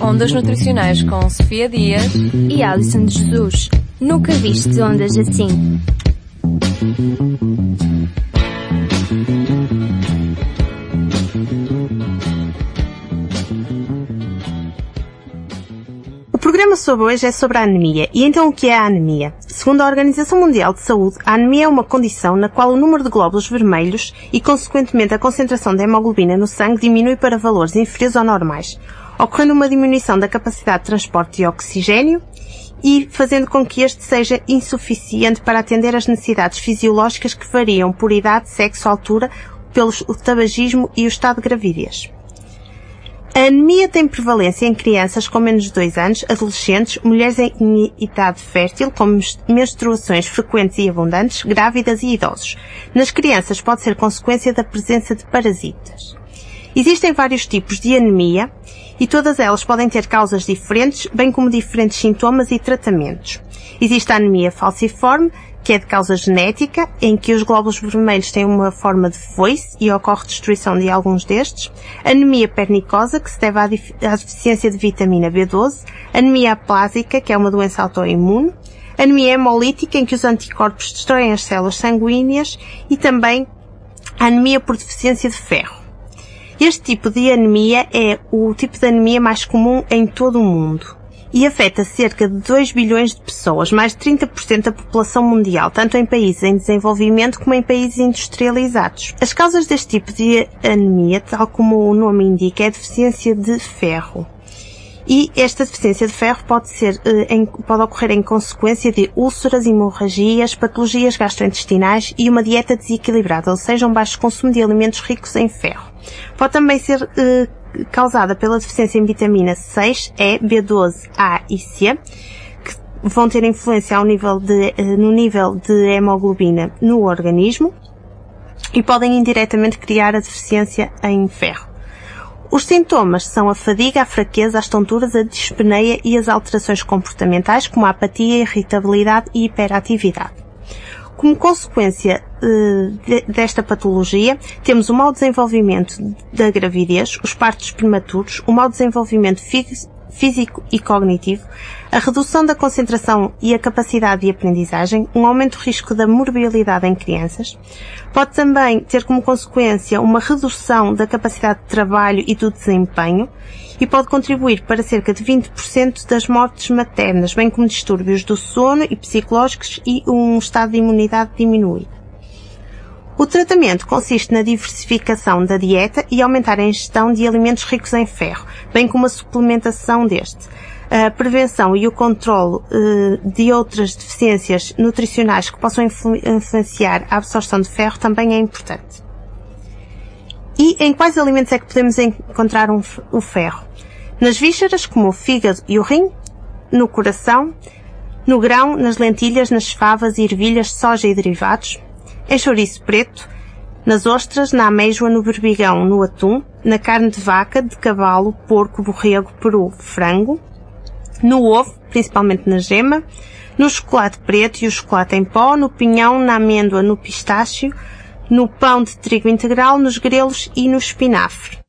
Ondas Nutricionais com Sofia Dias e Alison de Jesus. Nunca viste ondas assim. O programa sobre hoje é sobre a anemia. E então o que é a anemia? Segundo a Organização Mundial de Saúde, a anemia é uma condição na qual o número de glóbulos vermelhos e, consequentemente, a concentração de hemoglobina no sangue diminui para valores inferiores ao normais, ocorrendo uma diminuição da capacidade de transporte de oxigênio e fazendo com que este seja insuficiente para atender às necessidades fisiológicas que variam por idade, sexo, altura, pelo tabagismo e o estado de gravidez. A anemia tem prevalência em crianças com menos de 2 anos, adolescentes, mulheres em idade fértil, com menstruações frequentes e abundantes, grávidas e idosos. Nas crianças pode ser consequência da presença de parasitas. Existem vários tipos de anemia e todas elas podem ter causas diferentes, bem como diferentes sintomas e tratamentos. Existe a anemia falciforme, que é de causa genética, em que os glóbulos vermelhos têm uma forma de foice e ocorre destruição de alguns destes, anemia pernicosa, que se deve à, deficiência de vitamina B12, anemia aplásica, que é uma doença autoimune, anemia hemolítica, em que os anticorpos destroem as células sanguíneas, e também anemia por deficiência de ferro. Este tipo de anemia é o tipo de anemia mais comum em todo o mundo e afeta cerca de 2 bilhões de pessoas, mais de 30% da população mundial, tanto em países em desenvolvimento como em países industrializados. As causas deste tipo de anemia, tal como o nome indica, é deficiência de ferro. E esta deficiência de ferro pode ser, eh, pode ocorrer em consequência de úlceras, hemorragias, patologias gastrointestinais e uma dieta desequilibrada, ou seja, um baixo consumo de alimentos ricos em ferro. Pode também ser eh, causada pela deficiência em vitamina 6, E, B12, A e C, que vão ter influência ao nível de, eh, no nível de hemoglobina no organismo e podem indiretamente criar a deficiência em ferro. Os sintomas são a fadiga, a fraqueza, as tonturas, a dispneia e as alterações comportamentais, como a apatia, irritabilidade e hiperatividade. Como consequência uh, desta patologia, temos o mau desenvolvimento da gravidez, os partos prematuros, o mau desenvolvimento físico e cognitivo, a redução da concentração e a capacidade de aprendizagem, um aumento do risco da morbilidade em crianças. Pode também ter como consequência uma redução da capacidade de trabalho e do desempenho e pode contribuir para cerca de 20% das mortes maternas, bem como distúrbios do sono e psicológicos e um estado de imunidade diminuído. O tratamento consiste na diversificação da dieta e aumentar a ingestão de alimentos ricos em ferro, bem como a suplementação deste a prevenção e o controle uh, de outras deficiências nutricionais que possam influ influenciar a absorção de ferro também é importante. E em quais alimentos é que podemos encontrar um, o ferro? Nas vísceras, como o fígado e o rim, no coração, no grão, nas lentilhas, nas favas, ervilhas, soja e derivados, em chouriço preto, nas ostras, na amêijoa, no berbigão, no atum, na carne de vaca, de cavalo, porco, borrego, peru, frango, no ovo, principalmente na gema, no chocolate preto e o chocolate em pó, no pinhão, na amêndoa, no pistácio, no pão de trigo integral, nos grelos e no espinafre.